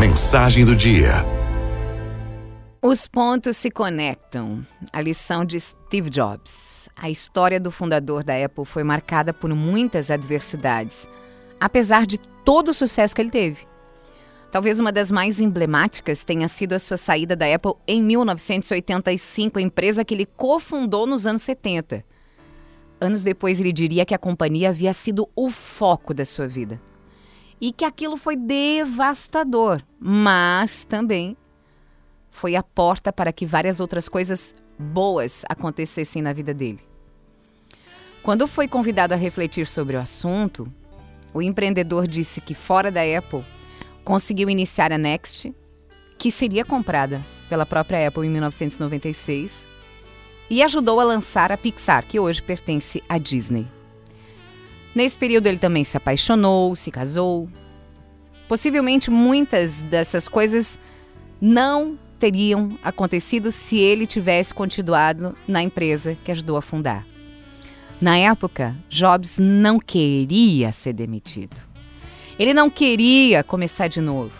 Mensagem do dia. Os pontos se conectam. A lição de Steve Jobs. A história do fundador da Apple foi marcada por muitas adversidades, apesar de todo o sucesso que ele teve. Talvez uma das mais emblemáticas tenha sido a sua saída da Apple em 1985, a empresa que ele cofundou nos anos 70. Anos depois, ele diria que a companhia havia sido o foco da sua vida e que aquilo foi devastador, mas também foi a porta para que várias outras coisas boas acontecessem na vida dele. Quando foi convidado a refletir sobre o assunto, o empreendedor disse que fora da Apple conseguiu iniciar a Next, que seria comprada pela própria Apple em 1996, e ajudou a lançar a Pixar, que hoje pertence à Disney. Nesse período, ele também se apaixonou, se casou. Possivelmente muitas dessas coisas não teriam acontecido se ele tivesse continuado na empresa que ajudou a fundar. Na época, Jobs não queria ser demitido. Ele não queria começar de novo.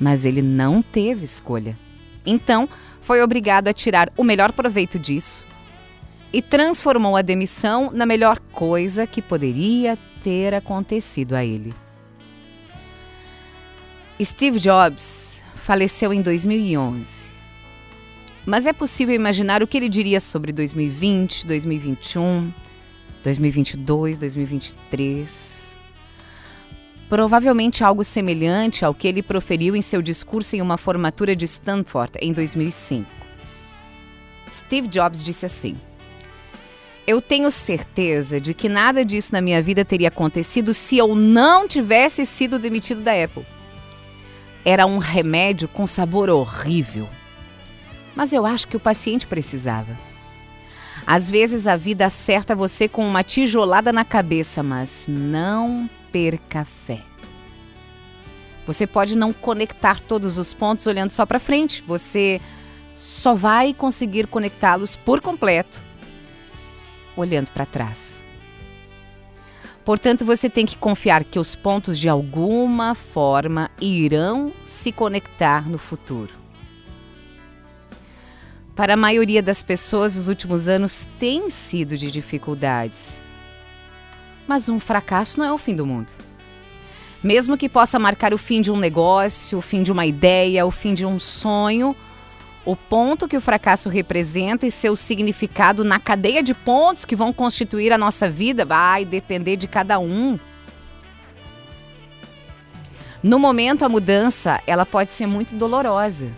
Mas ele não teve escolha. Então, foi obrigado a tirar o melhor proveito disso e transformou a demissão na melhor coisa que poderia ter acontecido a ele. Steve Jobs faleceu em 2011. Mas é possível imaginar o que ele diria sobre 2020, 2021, 2022, 2023. Provavelmente algo semelhante ao que ele proferiu em seu discurso em uma formatura de Stanford em 2005. Steve Jobs disse assim: eu tenho certeza de que nada disso na minha vida teria acontecido se eu não tivesse sido demitido da Apple. Era um remédio com sabor horrível. Mas eu acho que o paciente precisava. Às vezes a vida acerta você com uma tijolada na cabeça, mas não perca fé. Você pode não conectar todos os pontos olhando só para frente. Você só vai conseguir conectá-los por completo olhando para trás. Portanto, você tem que confiar que os pontos de alguma forma irão se conectar no futuro. Para a maioria das pessoas, os últimos anos têm sido de dificuldades. Mas um fracasso não é o fim do mundo. Mesmo que possa marcar o fim de um negócio, o fim de uma ideia, o fim de um sonho, o ponto que o fracasso representa e seu significado na cadeia de pontos que vão constituir a nossa vida vai depender de cada um. No momento, a mudança ela pode ser muito dolorosa,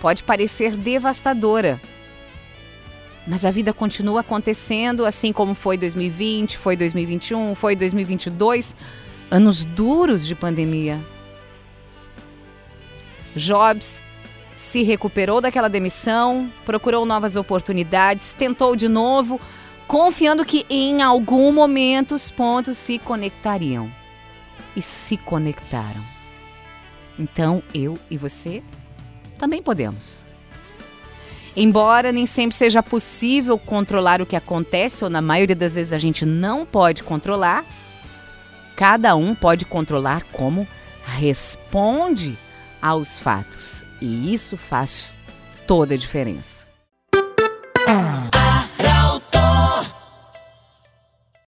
pode parecer devastadora, mas a vida continua acontecendo, assim como foi 2020, foi 2021, foi 2022, anos duros de pandemia. Jobs se recuperou daquela demissão, procurou novas oportunidades, tentou de novo, confiando que em algum momento os pontos se conectariam. E se conectaram. Então eu e você também podemos. Embora nem sempre seja possível controlar o que acontece, ou na maioria das vezes a gente não pode controlar, cada um pode controlar como responde aos fatos. E isso faz toda a diferença.